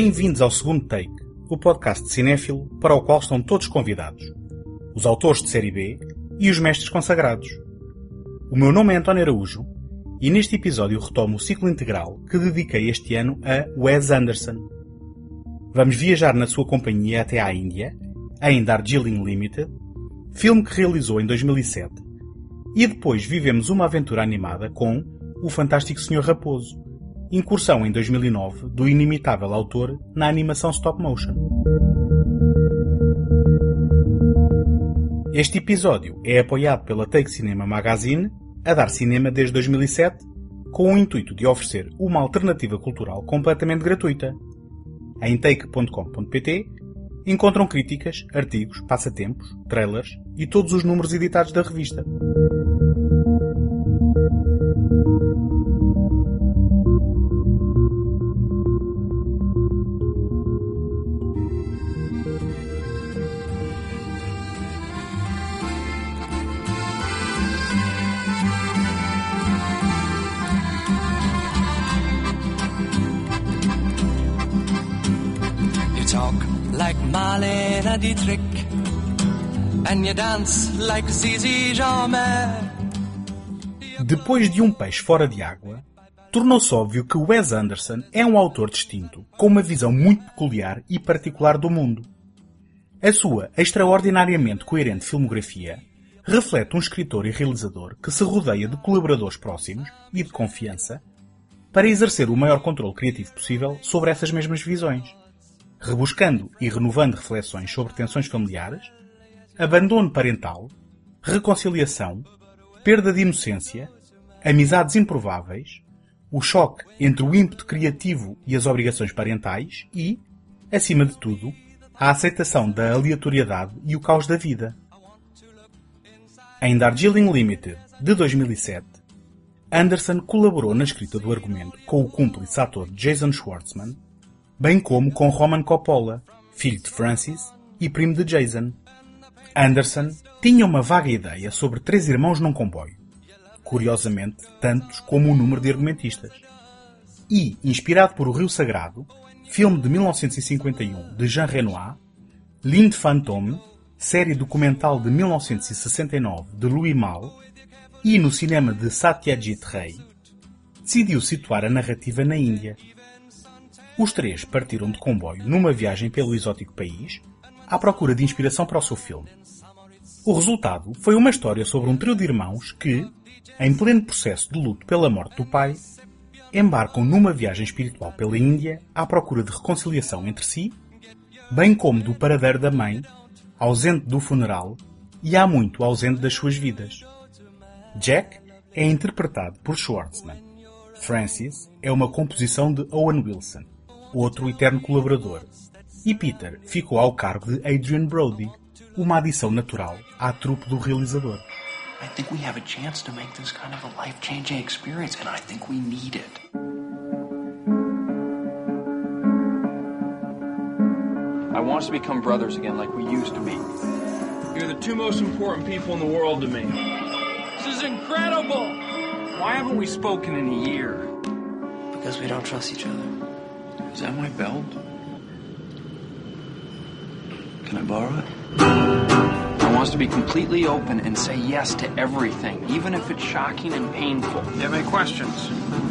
Bem-vindos ao segundo take, o podcast de cinéfilo para o qual estão todos convidados. Os autores de série B e os mestres consagrados. O meu nome é António Araújo e neste episódio retomo o ciclo integral que dediquei este ano a Wes Anderson. Vamos viajar na sua companhia até à Índia, em Darjeeling Limited, filme que realizou em 2007, e depois vivemos uma aventura animada com O Fantástico Senhor Raposo, incursão em 2009 do inimitável autor na animação stop motion. Este episódio é apoiado pela Take Cinema Magazine, a dar cinema desde 2007, com o intuito de oferecer uma alternativa cultural completamente gratuita. Em take.com.pt encontram críticas, artigos, passatempos, trailers e todos os números editados da revista. Dietrich, and you dance like. Depois de Um Peixe Fora de Água, tornou-se óbvio que Wes Anderson é um autor distinto, com uma visão muito peculiar e particular do mundo. A sua extraordinariamente coerente filmografia reflete um escritor e realizador que se rodeia de colaboradores próximos e de confiança para exercer o maior controle criativo possível sobre essas mesmas visões, rebuscando e renovando reflexões sobre tensões familiares, abandono parental, reconciliação, perda de inocência, amizades improváveis, o choque entre o ímpeto criativo e as obrigações parentais e, acima de tudo, a aceitação da aleatoriedade e o caos da vida. Em Darjeeling Limited, de 2007, Anderson colaborou na escrita do argumento com o cúmplice ator Jason Schwartzman, bem como com Roman Coppola, filho de Francis e primo de Jason. Anderson tinha uma vaga ideia sobre três irmãos num comboio, curiosamente tantos como o número de argumentistas. E, inspirado por O Rio Sagrado, filme de 1951 de Jean Renoir, L'Inde Fantôme, série documental de 1969 de Louis Malle, e no cinema de Satyajit Ray, decidiu situar a narrativa na Índia. Os três partiram de comboio numa viagem pelo exótico país, à procura de inspiração para o seu filme. O resultado foi uma história sobre um trio de irmãos que, em pleno processo de luto pela morte do pai, embarcam numa viagem espiritual pela Índia à procura de reconciliação entre si, bem como do paradeiro da mãe, ausente do funeral e há muito ausente das suas vidas. Jack é interpretado por Schwartzman. Francis é uma composição de Owen Wilson, outro eterno colaborador. E Peter ficou ao cargo de Adrian Brody, uma adição natural à trupe do realizador. I think we have a chance to make this kind of a life changing experience, and I think we need it. I want us to become brothers again like we used to be. You're the two most important people in the world to me. This is incredible! Why haven't we spoken in a year? Because we don't trust each other. Is that my belt? Can I borrow it? I want to be completely open and say yes to everything, even if it's shocking and painful. You have any questions?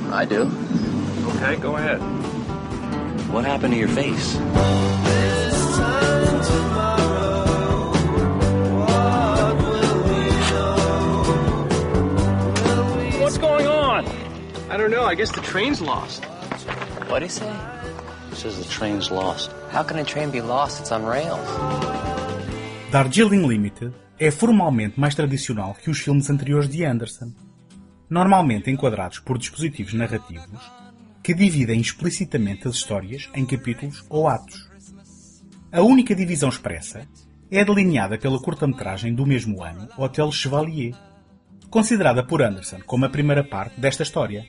I do. Okay, go ahead. What happened to your face? What's going on? I don't know. I guess the train's lost. What'd he say? Says the train's lost. How can a train be lost? It's on rails. Darjeeling Limited é formalmente mais tradicional que os filmes anteriores de Anderson, normalmente enquadrados por dispositivos narrativos que dividem explicitamente as histórias em capítulos ou atos. A única divisão expressa é delineada pela curta-metragem do mesmo ano Hotel Chevalier, considerada por Anderson como a primeira parte desta história.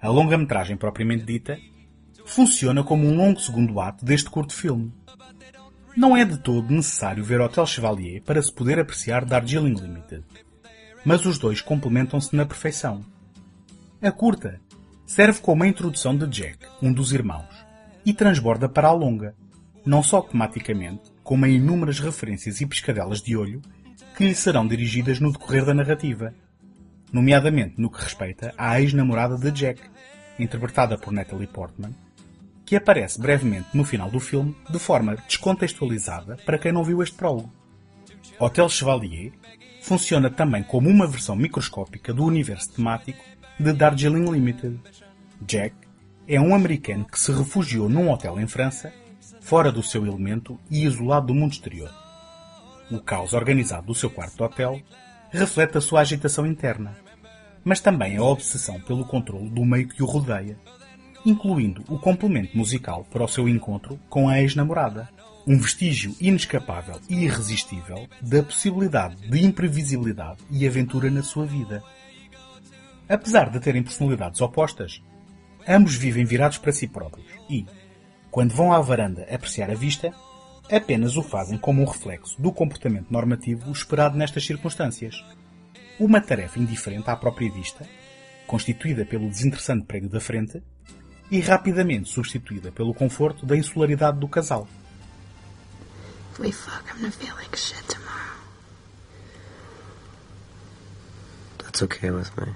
A longa-metragem propriamente dita funciona como um longo segundo ato deste curto filme. Não é de todo necessário ver Hotel Chevalier para se poder apreciar Darjeeling Limited, mas os dois complementam-se na perfeição. A curta serve como a introdução de Jack, um dos irmãos, e transborda para a longa, não só tematicamente, como em inúmeras referências e piscadelas de olho que lhe serão dirigidas no decorrer da narrativa, nomeadamente no que respeita à ex-namorada de Jack, interpretada por Natalie Portman, que aparece brevemente no final do filme de forma descontextualizada para quem não viu este prólogo. Hotel Chevalier funciona também como uma versão microscópica do universo temático de Darjeeling Limited. Jack é um americano que se refugiou num hotel em França, fora do seu elemento e isolado do mundo exterior. O caos organizado do seu quarto de hotel reflete a sua agitação interna, mas também a obsessão pelo controle do meio que o rodeia, incluindo o complemento musical para o seu encontro com a ex-namorada, um vestígio inescapável e irresistível da possibilidade de imprevisibilidade e aventura na sua vida. Apesar de terem personalidades opostas, ambos vivem virados para si próprios e, quando vão à varanda apreciar a vista, apenas o fazem como um reflexo do comportamento normativo esperado nestas circunstâncias. Uma tarefa indiferente à própria vista, constituída pelo desinteressante prego da frente, e rapidamente substituída pelo conforto da insularidade do casal. We fuck, I'm gonna feel like shit tomorrow. That's okay with me.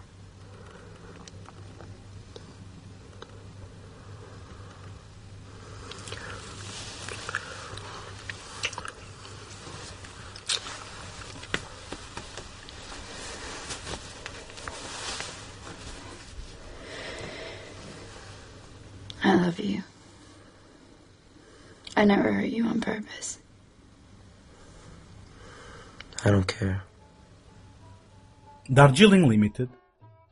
I love you. I never hurt you on purpose. I don't care. Darjeeling Limited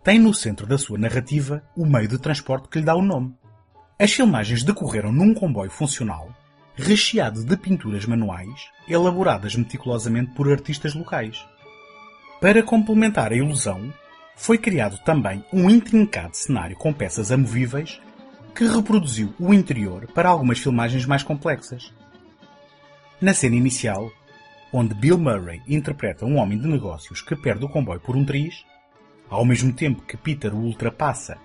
tem no centro da sua narrativa o meio de transporte que lhe dá o nome. As filmagens decorreram num comboio funcional, recheado de pinturas manuais, elaboradas meticulosamente por artistas locais. Para complementar a ilusão, foi criado também um intrincado cenário com peças amovíveis que reproduziu o interior para algumas filmagens mais complexas. Na cena inicial, onde Bill Murray interpreta um homem de negócios que perde o comboio por um triz, ao mesmo tempo que Peter o ultrapassa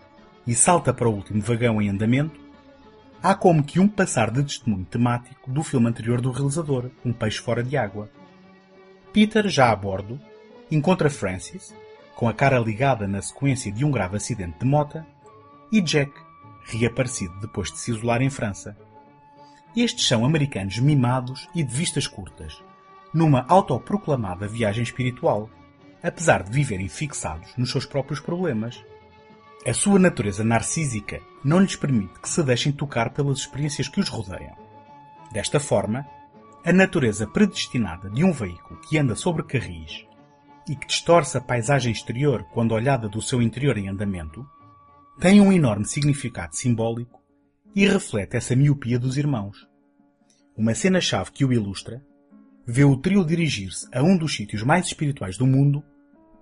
e salta para o último vagão em andamento, há como que um passar de testemunho temático do filme anterior do realizador, Um Peixe Fora de Água. Peter, já a bordo, encontra Francis, com a cara ligada na sequência de um grave acidente de mota, e Jack, reaparecido depois de se isolar em França. Estes são americanos mimados e de vistas curtas, numa autoproclamada viagem espiritual, apesar de viverem fixados nos seus próprios problemas. A sua natureza narcísica não lhes permite que se deixem tocar pelas experiências que os rodeiam. Desta forma, a natureza predestinada de um veículo que anda sobre carris e que distorce a paisagem exterior quando olhada do seu interior em andamento, tem um enorme significado simbólico e reflete essa miopia dos irmãos. Uma cena-chave que o ilustra vê o trio dirigir-se a um dos sítios mais espirituais do mundo,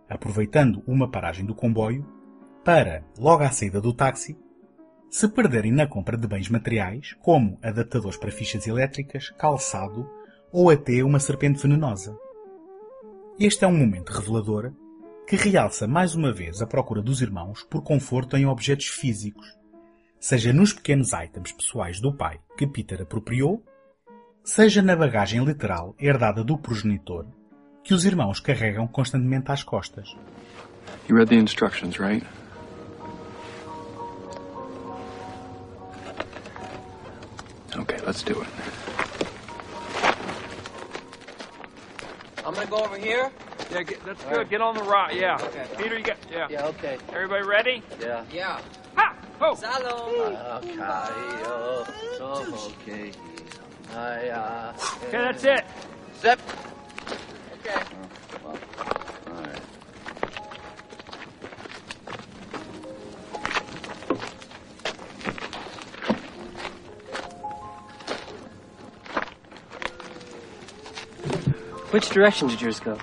aproveitando uma paragem do comboio, para, logo à saída do táxi, se perderem na compra de bens materiais, como adaptadores para fichas elétricas, calçado ou até uma serpente venenosa. Este é um momento revelador que realça mais uma vez a procura dos irmãos por conforto em objetos físicos, seja nos pequenos itens pessoais do pai que Peter apropriou, seja na bagagem literal herdada do progenitor que os irmãos carregam constantemente às costas. You read the instructions, right? Okay, let's do it. I'm gonna go over here. Yeah, get, that's good. Get on the rock. Yeah. Okay. Peter, you got. Yeah. Yeah, okay. Everybody ready? Yeah. Yeah. Ha! Ho! Salom. Okay. Oh, okay. Ah. Okay, that's it. Zip. Okay. Which direction did yours go?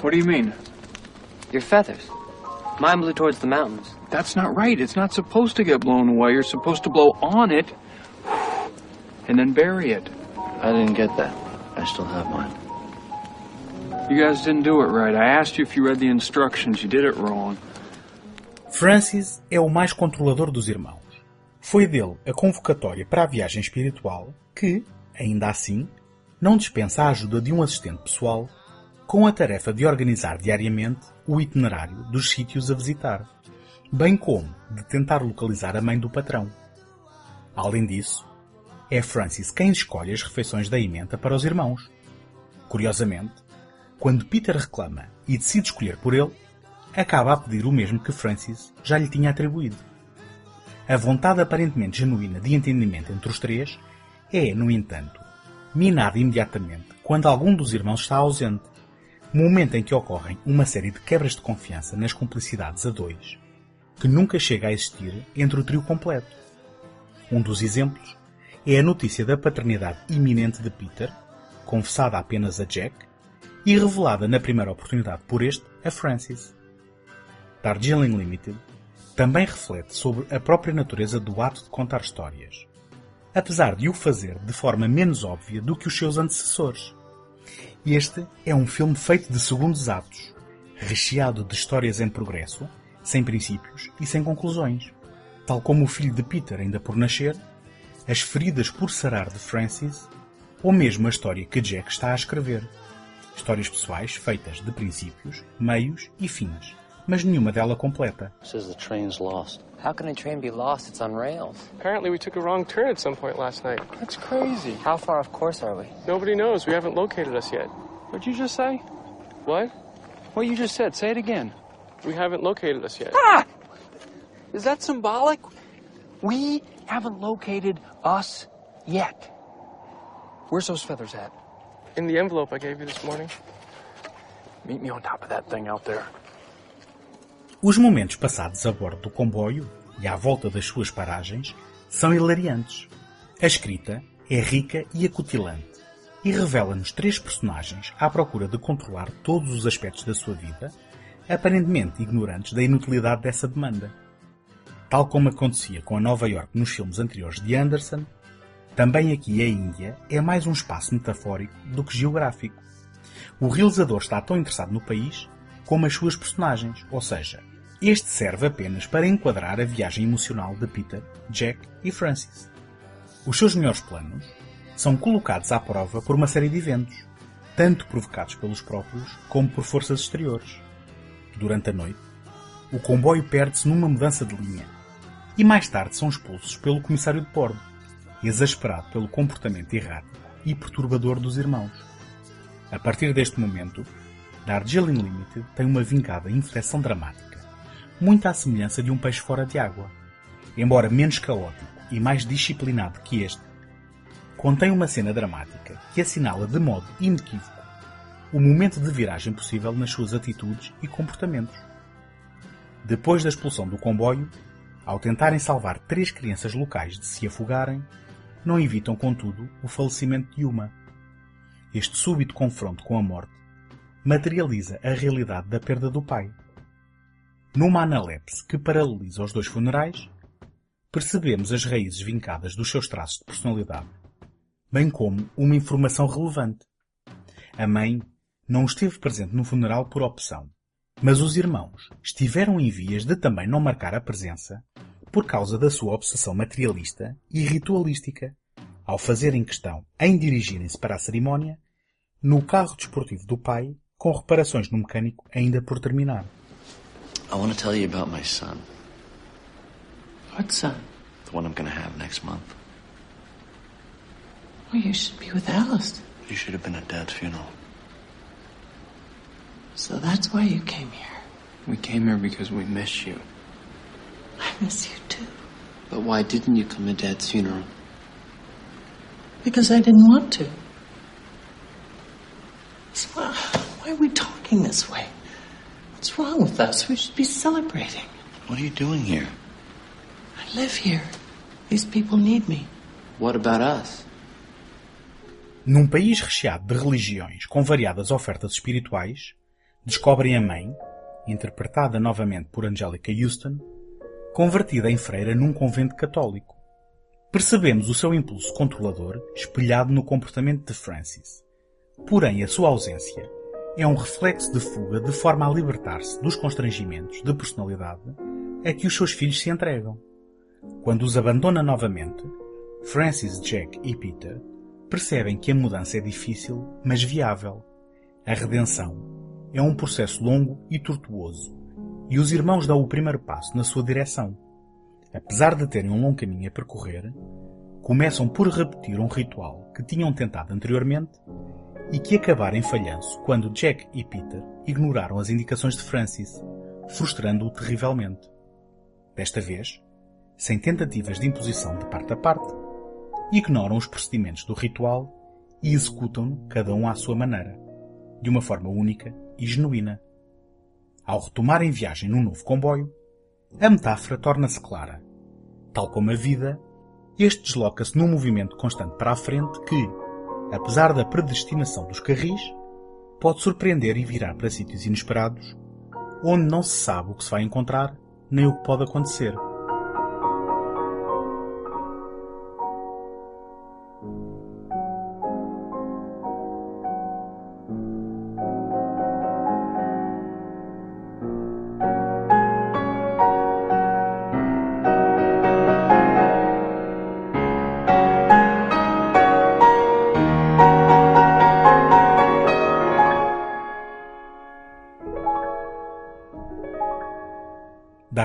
What do you mean? Your feathers. Mine blew towards the mountains. That's not right. It's not supposed to get blown away. You're supposed to blow on it and then bury it. I didn't get that. I still have mine. You guys didn't do it right. I asked you if you read the instructions. You did it wrong. Francis é o mais controlador dos irmãos, Foi dele a convocatória para a viagem espiritual que, ainda assim, não dispensa a ajuda de um assistente pessoal com a tarefa de organizar diariamente o itinerário dos sítios a visitar, bem como de tentar localizar a mãe do patrão. Além disso, é Francis quem escolhe as refeições da emenda para os irmãos. Curiosamente, quando Peter reclama e decide escolher por ele, acaba a pedir o mesmo que Francis já lhe tinha atribuído. A vontade aparentemente genuína de entendimento entre os três é, no entanto, minada imediatamente quando algum dos irmãos está ausente, momento em que ocorrem uma série de quebras de confiança nas cumplicidades a dois, que nunca chega a existir entre o trio completo. Um dos exemplos é a notícia da paternidade iminente de Peter, confessada apenas a Jack, e revelada na primeira oportunidade por este a Francis. Darjeeling Limited também reflete sobre a própria natureza do ato de contar histórias, apesar de o fazer de forma menos óbvia do que os seus antecessores. Este é um filme feito de segundos atos, recheado de histórias em progresso, sem princípios e sem conclusões. Tal como o filho de Peter ainda por nascer, as feridas por sarar de Francis, ou mesmo a história que Jack está a escrever. Histórias pessoais feitas de princípios, meios e fins, mas nenhuma dela completa. Says the train's lost. How can a train be lost? It's on rails. Apparently, we took a wrong turn at some point last night. That's crazy. How far off course are we? Nobody knows. We haven't located us yet. What'd you just say? What? What you just said. Say it again. We haven't located us yet. Ah! Is that symbolic? We haven't located us yet. Where's those feathers at? In the envelope I gave you this morning. Meet me on top of that thing out there. Os momentos passados a bordo do comboio e à volta das suas paragens são hilariantes. A escrita é rica e acutilante e revela-nos três personagens à procura de controlar todos os aspectos da sua vida, aparentemente ignorantes da inutilidade dessa demanda. Tal como acontecia com a Nova York nos filmes anteriores de Anderson, também aqui a Índia é mais um espaço metafórico do que geográfico. O realizador está tão interessado no país como as suas personagens, ou seja, este serve apenas para enquadrar a viagem emocional de Peter, Jack e Francis. Os seus melhores planos são colocados à prova por uma série de eventos, tanto provocados pelos próprios como por forças exteriores. Durante a noite, o comboio perde-se numa mudança de linha e mais tarde são expulsos pelo comissário de bordo, exasperado pelo comportamento errático e perturbador dos irmãos. A partir deste momento, Darjeeling Limited tem uma vingada inflexão dramática, muito à semelhança de um peixe fora de água. Embora menos caótico e mais disciplinado que este, contém uma cena dramática que assinala de modo inequívoco o momento de viragem possível nas suas atitudes e comportamentos. Depois da expulsão do comboio, ao tentarem salvar três crianças locais de se afogarem, não evitam, contudo, o falecimento de uma. Este súbito confronto com a morte materializa a realidade da perda do pai. Numa analepse que paraleliza os dois funerais, percebemos as raízes vincadas dos seus traços de personalidade, bem como uma informação relevante. A mãe não esteve presente no funeral por opção, mas os irmãos estiveram em vias de também não marcar a presença por causa da sua obsessão materialista e ritualística, ao fazerem questão em dirigirem-se para a cerimónia no carro desportivo do pai com reparações no mecânico ainda por terminar. I want to tell you about my son, What son? the one I'm going to have next month. Well, you should be with Alice. You should have been at Dad's funeral. So that's why you came here. We came here because we miss you. I miss you too. But why didn't you come to Dad's funeral? Because I didn't want to. So why, why are we talking this way? What's wrong with us? We should be celebrating. What are you doing here? I live here. These people need me. What about us? Num país recheado de religiões com variadas ofertas espirituais, descobrem a mãe, interpretada novamente por Angelica Houston, convertida em freira num convento católico. Percebemos o seu impulso controlador espelhado no comportamento de Francis. Porém, a sua ausência é um reflexo de fuga de forma a libertar-se dos constrangimentos de personalidade a que os seus filhos se entregam. Quando os abandona novamente, Francis, Jack e Peter percebem que a mudança é difícil, mas viável. A redenção é um processo longo e tortuoso, e os irmãos dão o primeiro passo na sua direção. Apesar de terem um longo caminho a percorrer, começam por repetir um ritual que tinham tentado anteriormente e que acabaram em falhanço quando Jack e Peter ignoraram as indicações de Francis, frustrando-o terrivelmente. Desta vez, sem tentativas de imposição de parte a parte, ignoram os procedimentos do ritual e executam-no cada um à sua maneira, de uma forma única e genuína. Ao retomarem viagem num novo comboio, a metáfora torna-se clara. Tal como a vida, este desloca-se num movimento constante para a frente que, apesar da predestinação dos carris, pode surpreender e virar para sítios inesperados, onde não se sabe o que se vai encontrar nem o que pode acontecer.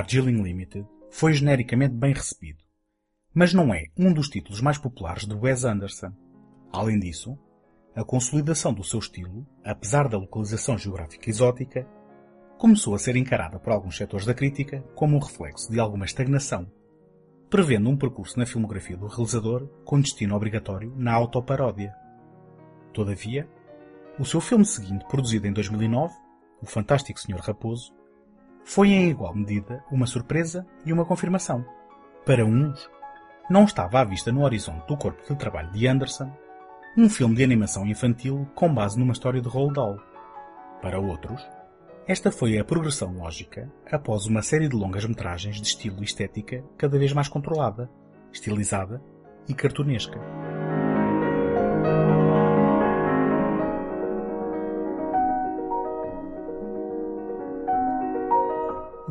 Darjeeling Limited foi genericamente bem recebido, mas não é um dos títulos mais populares de Wes Anderson. Além disso, a consolidação do seu estilo, apesar da localização geográfica exótica, começou a ser encarada por alguns setores da crítica como um reflexo de alguma estagnação, prevendo um percurso na filmografia do realizador com destino obrigatório na autoparódia. Todavia, o seu filme seguinte, produzido em 2009, O Fantástico Senhor Raposo, foi em igual medida uma surpresa e uma confirmação. Para uns, não estava à vista no horizonte do corpo de trabalho de Anderson um filme de animação infantil com base numa história de Roald Dahl. Para outros, esta foi a progressão lógica após uma série de longas metragens de estilo e estética cada vez mais controlada, estilizada e cartunesca.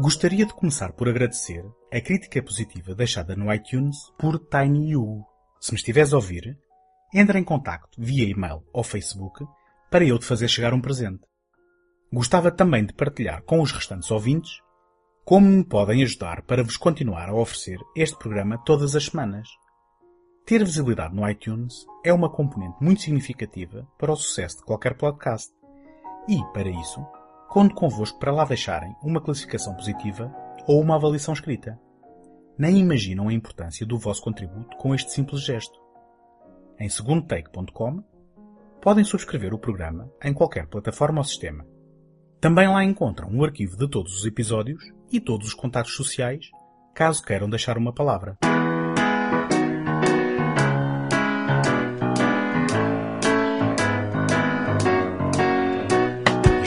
Gostaria de começar por agradecer a crítica positiva deixada no iTunes por Tiny You. Se me estiveres a ouvir, entra em contacto via e-mail ou Facebook para eu te fazer chegar um presente. Gostava também de partilhar com os restantes ouvintes como me podem ajudar para vos continuar a oferecer este programa todas as semanas. Ter visibilidade no iTunes é uma componente muito significativa para o sucesso de qualquer podcast. E, para isso, conto convosco para lá deixarem uma classificação positiva ou uma avaliação escrita. Nem imaginam a importância do vosso contributo com este simples gesto. Em segundotake.com podem subscrever o programa em qualquer plataforma ou sistema. Também lá encontram o arquivo de todos os episódios e todos os contatos sociais, caso queiram deixar uma palavra.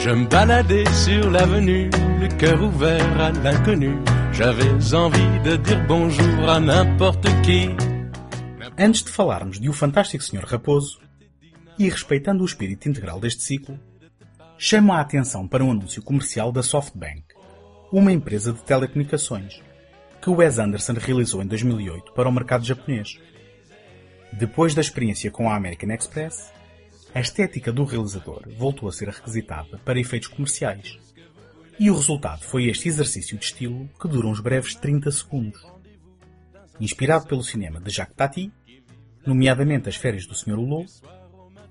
Je me baladais sur l'avenue, le cœur ouvert à l'inconnu. J'avais envie de dire bonjour à n'importe qui. Antes de falarmos de O Fantástico Senhor Raposo, e respeitando o espírito integral deste ciclo, chamo a atenção para um anúncio comercial da SoftBank, uma empresa de telecomunicações, que Wes Anderson realizou em 2008 para o mercado japonês. Depois da experiência com a American Express, a estética do realizador voltou a ser requisitada para efeitos comerciais. E o resultado foi este exercício de estilo que dura uns breves 30 segundos. Inspirado pelo cinema de Jacques Tati, nomeadamente As Férias do Sr. Hulot,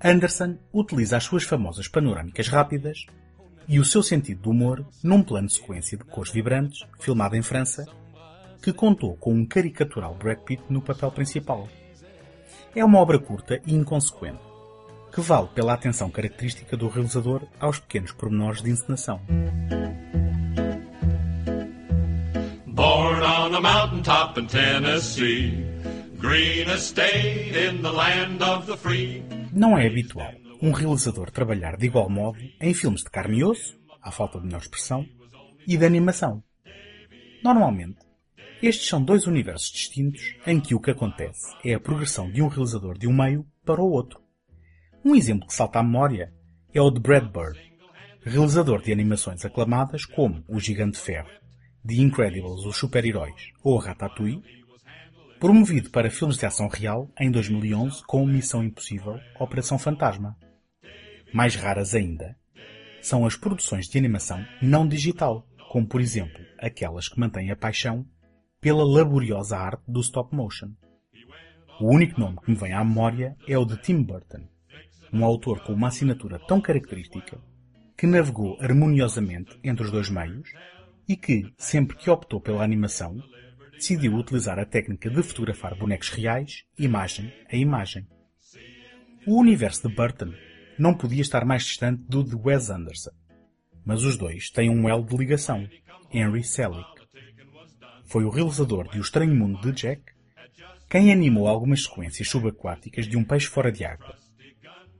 Anderson utiliza as suas famosas panorâmicas rápidas e o seu sentido de humor num plano de sequência de cores vibrantes, filmado em França, que contou com um caricatural Brad Pitt no papel principal. É uma obra curta e inconsequente, que vale pela atenção característica do realizador aos pequenos pormenores de encenação. Born on a mountaintop in Tennessee, green estate in the land of the free. Não é habitual um realizador trabalhar de igual modo em filmes de carne e osso, à falta de melhor expressão, e de animação. Normalmente, estes são dois universos distintos em que o que acontece é a progressão de um realizador de um meio para o outro. Um exemplo que salta à memória é o de Brad Bird, realizador de animações aclamadas como O Gigante Ferro, The Incredibles, Os Super-Heróis ou Ratatouille, Promovido para filmes de ação real em 2011 com Missão Impossível Operação Fantasma. Mais raras ainda são as produções de animação não digital, como por exemplo aquelas que mantêm a paixão pela laboriosa arte do stop motion. O único nome que me vem à memória é o de Tim Burton, um autor com uma assinatura tão característica que navegou harmoniosamente entre os dois meios e que, sempre que optou pela animação, decidiu utilizar a técnica de fotografar bonecos reais, imagem a imagem. O universo de Burton não podia estar mais distante do de Wes Anderson, mas os dois têm um elo de ligação, Henry Selick. Foi o realizador de O Estranho Mundo de Jack quem animou algumas sequências subaquáticas de um peixe fora de água.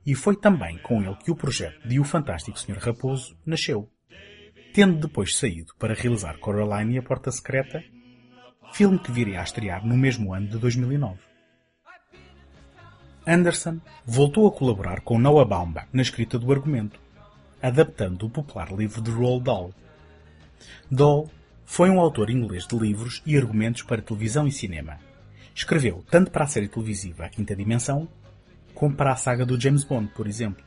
E foi também com ele que o projeto de O Fantástico Sr. Raposo nasceu, tendo depois saído para realizar Coraline e a Porta Secreta, filme que viria a estrear no mesmo ano de 2009. Anderson voltou a colaborar com Noah Baumbach na escrita do argumento, adaptando o popular livro de Roald Dahl. Dahl foi um autor inglês de livros e argumentos para televisão e cinema. Escreveu tanto para a série televisiva A Quinta Dimensão, como para a saga do James Bond, por exemplo.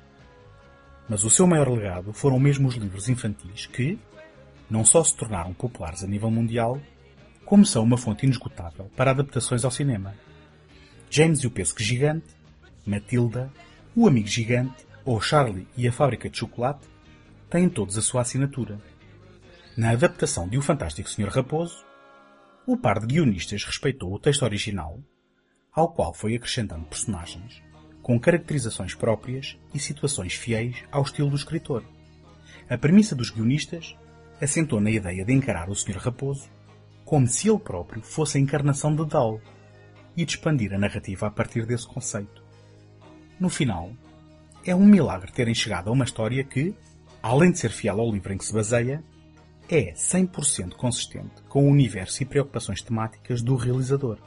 Mas o seu maior legado foram mesmo os livros infantis que, não só se tornaram populares a nível mundial, como são uma fonte inesgotável para adaptações ao cinema. James e o Pesco Gigante, Matilda, O Amigo Gigante ou Charlie e a Fábrica de Chocolate têm todos a sua assinatura. Na adaptação de O Fantástico Sr. Raposo, o par de guionistas respeitou o texto original, ao qual foi acrescentando personagens com caracterizações próprias e situações fiéis ao estilo do escritor. A premissa dos guionistas assentou na ideia de encarar o Sr. Raposo como se ele próprio fosse a encarnação de Dahl e de expandir a narrativa a partir desse conceito. No final, é um milagre terem chegado a uma história que, além de ser fiel ao livro em que se baseia, é 100% consistente com o universo e preocupações temáticas do realizador.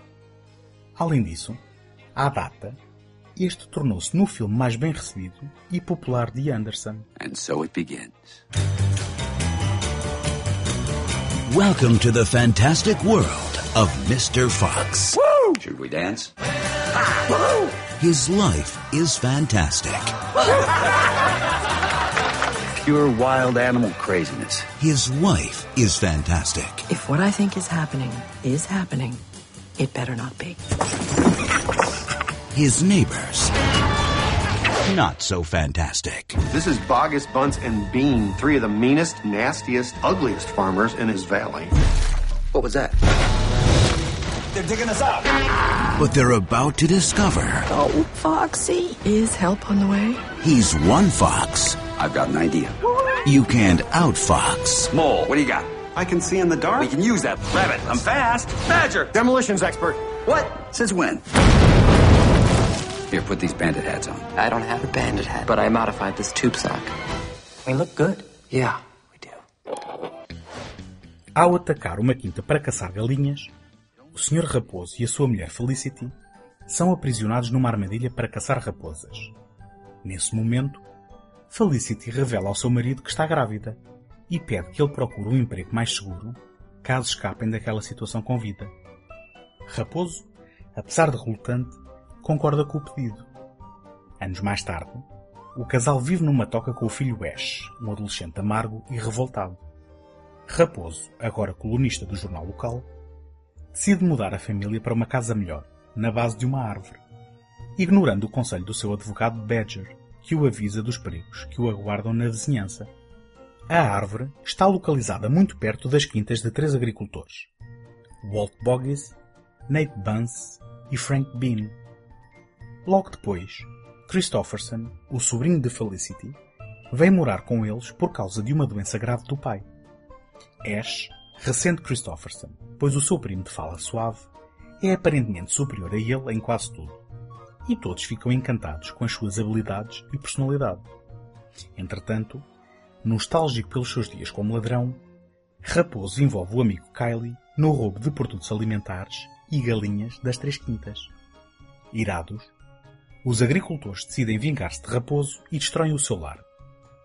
Além disso, à data, este tornou-se no filme mais bem recebido e popular de Anderson. And so it begins. Welcome to the fantastic world of Mr. Fox. Woo! Should we dance? Woo! His life is fantastic. Pure wild animal craziness. His wife is fantastic. If what I think is happening is happening, it better not be. His neighbors. Not so fantastic. This is Bogus, Bunce, and Bean, three of the meanest, nastiest, ugliest farmers in his valley. What was that? They're digging us out. But they're about to discover. Oh, Foxy. Is help on the way? He's one fox. I've got an idea. You can't outfox. Mole, what do you got? I can see in the dark. We can use that. Rabbit, I'm fast. Badger. Demolitions expert. What? Since when? Here, put these bandit hats on. I don't have a bandit hat, but I modified this tube sock. We look good. Yeah, we do. Ao atacar uma quinta para caçar galinhas, o Sr. Raposo e a sua mulher Felicity são aprisionados numa armadilha para caçar raposas. Nesse momento, Felicity revela ao seu marido que está grávida e pede que ele procure um emprego mais seguro caso escapem daquela situação com vida. Raposo, apesar de relutante, concorda com o pedido. Anos mais tarde, o casal vive numa toca com o filho Ash, um adolescente amargo e revoltado. Raposo, agora colunista do jornal local, decide mudar a família para uma casa melhor, na base de uma árvore, ignorando o conselho do seu advogado Badger, que o avisa dos perigos que o aguardam na vizinhança. A árvore está localizada muito perto das quintas de três agricultores: Walt Boggis, Nate Bunce e Frank Bean. Logo depois, Christopherson, o sobrinho de Felicity, vem morar com eles por causa de uma doença grave do pai. Ash ressente Christopherson, pois o seu primo de fala suave é aparentemente superior a ele em quase tudo, e todos ficam encantados com as suas habilidades e personalidade. Entretanto, nostálgico pelos seus dias como ladrão, Raposo envolve o amigo Kylie no roubo de produtos alimentares e galinhas das Três Quintas. Irados, os agricultores decidem vingar-se de Raposo e destroem o seu lar,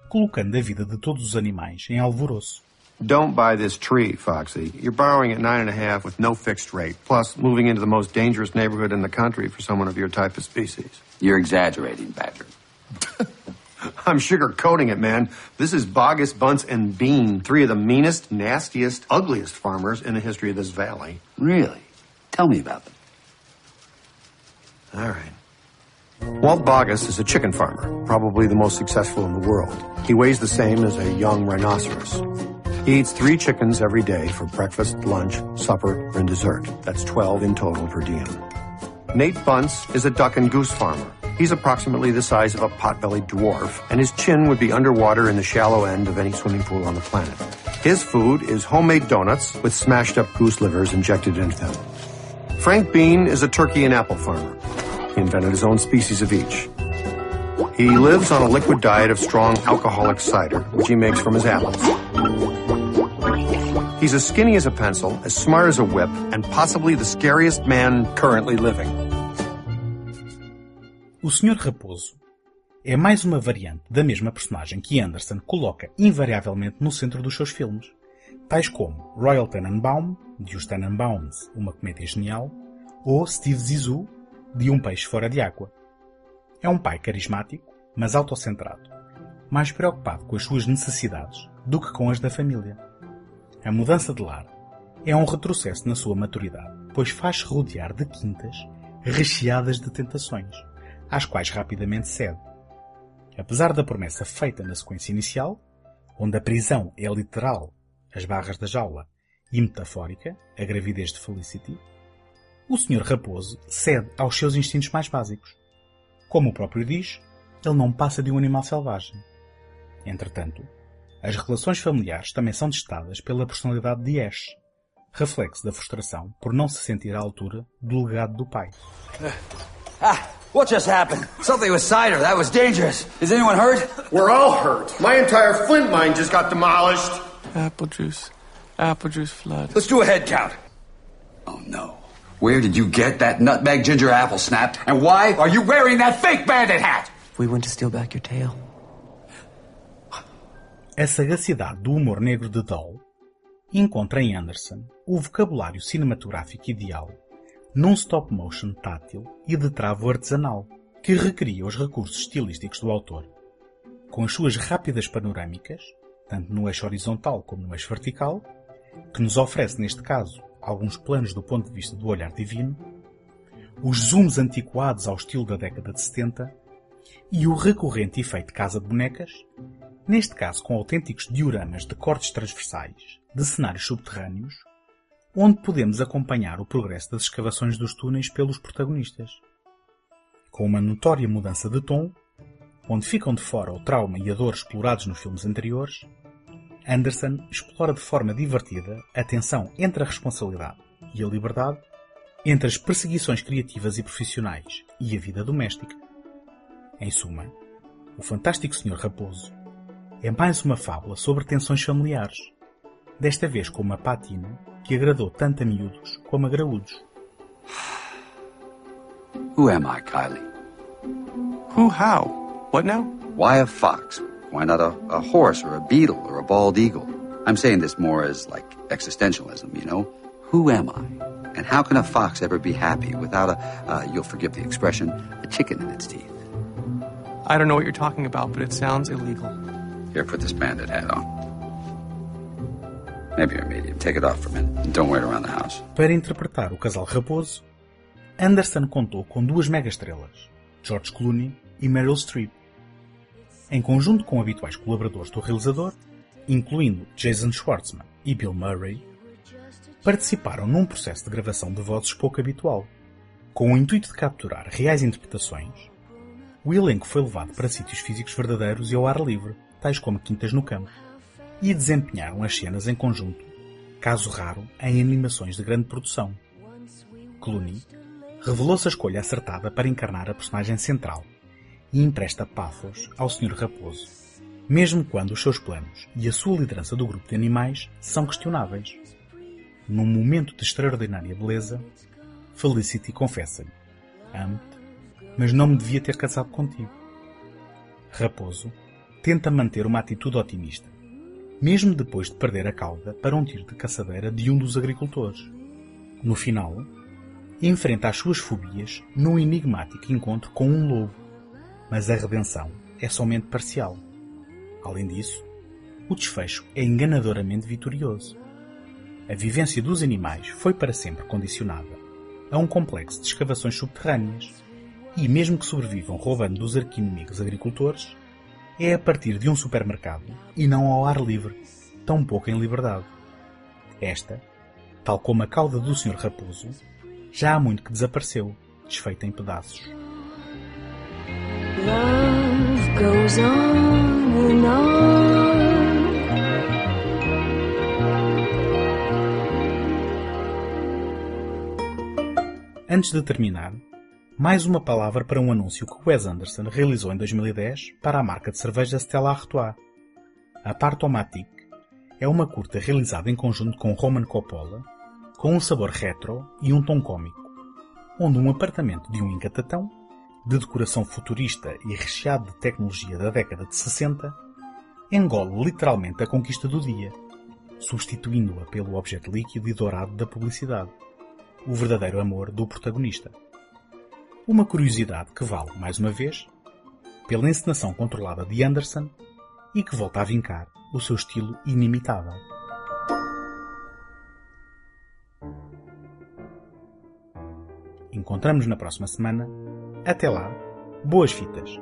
colocando a vida de todos os animais em alvoroço. Don't buy this tree, Foxy. You're borrowing at nine and a half with no fixed rate, plus moving into the most dangerous neighborhood in the country for someone of your type of species. You're exaggerating, Badger. I'm sugarcoating it, man. This is Bogus, Bunce, and Bean, three of the meanest, nastiest, ugliest farmers in the history of this valley. Really? Tell me about them. All right. Walt Bogus is a chicken farmer, probably the most successful in the world. He weighs the same as a young rhinoceros. He eats three chickens every day for breakfast, lunch, supper, and dessert. That's 12 in total per diem. Nate Bunce is a duck and goose farmer. He's approximately the size of a pot-bellied dwarf, and his chin would be underwater in the shallow end of any swimming pool on the planet. His food is homemade donuts with smashed up goose livers injected into them. Frank Bean is a turkey and apple farmer. Invented his own species of each. He lives on a liquid diet of strong alcoholic cider, which he makes from his apples. He's as skinny as a pencil, as smart as a whip, and possibly the scariest man currently living. O Sr. Raposo é mais uma variante da mesma personagem que Anderson coloca invariavelmente no centro dos seus filmes, tais como Royal Tenenbaum, de Os Tenenbaums, uma comédia genial, ou Steve Zissou, de Um Peixe Fora de Água. É um pai carismático, mas autocentrado, mais preocupado com as suas necessidades do que com as da família. A mudança de lar é um retrocesso na sua maturidade, pois faz-se rodear de quintas recheadas de tentações, às quais rapidamente cede. Apesar da promessa feita na sequência inicial, onde a prisão é literal, as barras da jaula, e metafórica, a gravidez de Felicity, o Sr. Raposo cede aos seus instintos mais básicos. Como o próprio diz, ele não passa de um animal selvagem. Entretanto, as relações familiares também são testadas pela personalidade de Ash, reflexo da frustração por não se sentir à altura do legado do pai. Ah, what just happened? Something with cider. That was dangerous. Is anyone hurt? We're all hurt. My entire flint mine just got demolished. Apple juice. Apple juice flood. Let's do a head count. Oh no. Where did you get that nutmeg ginger apple snapped? And why are you wearing that fake bandit hat? We went to steal back your tail. A sagacidade do humor negro de Doll encontra em Anderson o vocabulário cinematográfico ideal num stop motion tátil e de travo artesanal que recria os recursos estilísticos do autor. Com as suas rápidas panorâmicas, tanto no eixo horizontal como no eixo vertical, que nos oferece neste caso alguns planos do ponto de vista do olhar divino, os zooms antiquados ao estilo da década de 70 e o recorrente efeito casa de bonecas, neste caso com autênticos dioramas de cortes transversais de cenários subterrâneos, onde podemos acompanhar o progresso das escavações dos túneis pelos protagonistas. Com uma notória mudança de tom, onde ficam de fora o trauma e a dor explorados nos filmes anteriores, Anderson explora de forma divertida a tensão entre a responsabilidade e a liberdade, entre as perseguições criativas e profissionais e a vida doméstica. Em suma, o Fantástico Sr. Raposo é mais uma fábula sobre tensões familiares, desta vez com uma patina que agradou tanto a miúdos como a graúdos. Who am I, Kylie? Who, how? What now? Why a fox? Why not a, a horse or a beetle or a bald eagle? I'm saying this more as like existentialism, you know? Who am I? And how can a fox ever be happy without a, uh, you'll forgive the expression, a chicken in its teeth? I don't know what you're talking about, but it sounds illegal. Here, put this bandit hat on. Maybe you're a medium. Take it off for a minute and don't wear it around the house. Para interpretar o casal Raposo, Anderson contou com duas mega-estrelas, George Clooney e Meryl Streep. Em conjunto com habituais colaboradores do realizador, incluindo Jason Schwartzman e Bill Murray, participaram num processo de gravação de vozes pouco habitual. Com o intuito de capturar reais interpretações, o elenco foi levado para sítios físicos verdadeiros e ao ar livre, tais como quintas no campo, e desempenharam as cenas em conjunto, caso raro em animações de grande produção. Clooney revelou-se a escolha acertada para encarnar a personagem central e empresta pathos ao Sr. Raposo, mesmo quando os seus planos e a sua liderança do grupo de animais são questionáveis. Num momento de extraordinária beleza, Felicity confessa-lhe: Amo-te, mas não me devia ter casado contigo. Raposo tenta manter uma atitude otimista, mesmo depois de perder a cauda para um tiro de caçadeira de um dos agricultores. No final, enfrenta as suas fobias num enigmático encontro com um lobo, mas a redenção é somente parcial. Além disso, o desfecho é enganadoramente vitorioso. A vivência dos animais foi para sempre condicionada a um complexo de escavações subterrâneas e, mesmo que sobrevivam roubando dos arquinimigos agricultores, é a partir de um supermercado e não ao ar livre, tão pouco em liberdade. Esta, tal como a cauda do Sr. Raposo, já há muito que desapareceu, desfeita em pedaços. Love goes on and on. Antes de terminar, mais uma palavra para um anúncio que Wes Anderson realizou em 2010 para a marca de cerveja Stella Artois. A Partomatic é uma curta realizada em conjunto com Roman Coppola, com um sabor retro e um tom cômico, onde um apartamento de um encatatão, de decoração futurista e recheado de tecnologia da década de 60, engole literalmente a conquista do dia, substituindo-a pelo objeto líquido e dourado da publicidade, o verdadeiro amor do protagonista. Uma curiosidade que vale, mais uma vez, pela encenação controlada de Anderson e que volta a vincar o seu estilo inimitável. Encontramos na próxima semana. Até lá, boas fitas!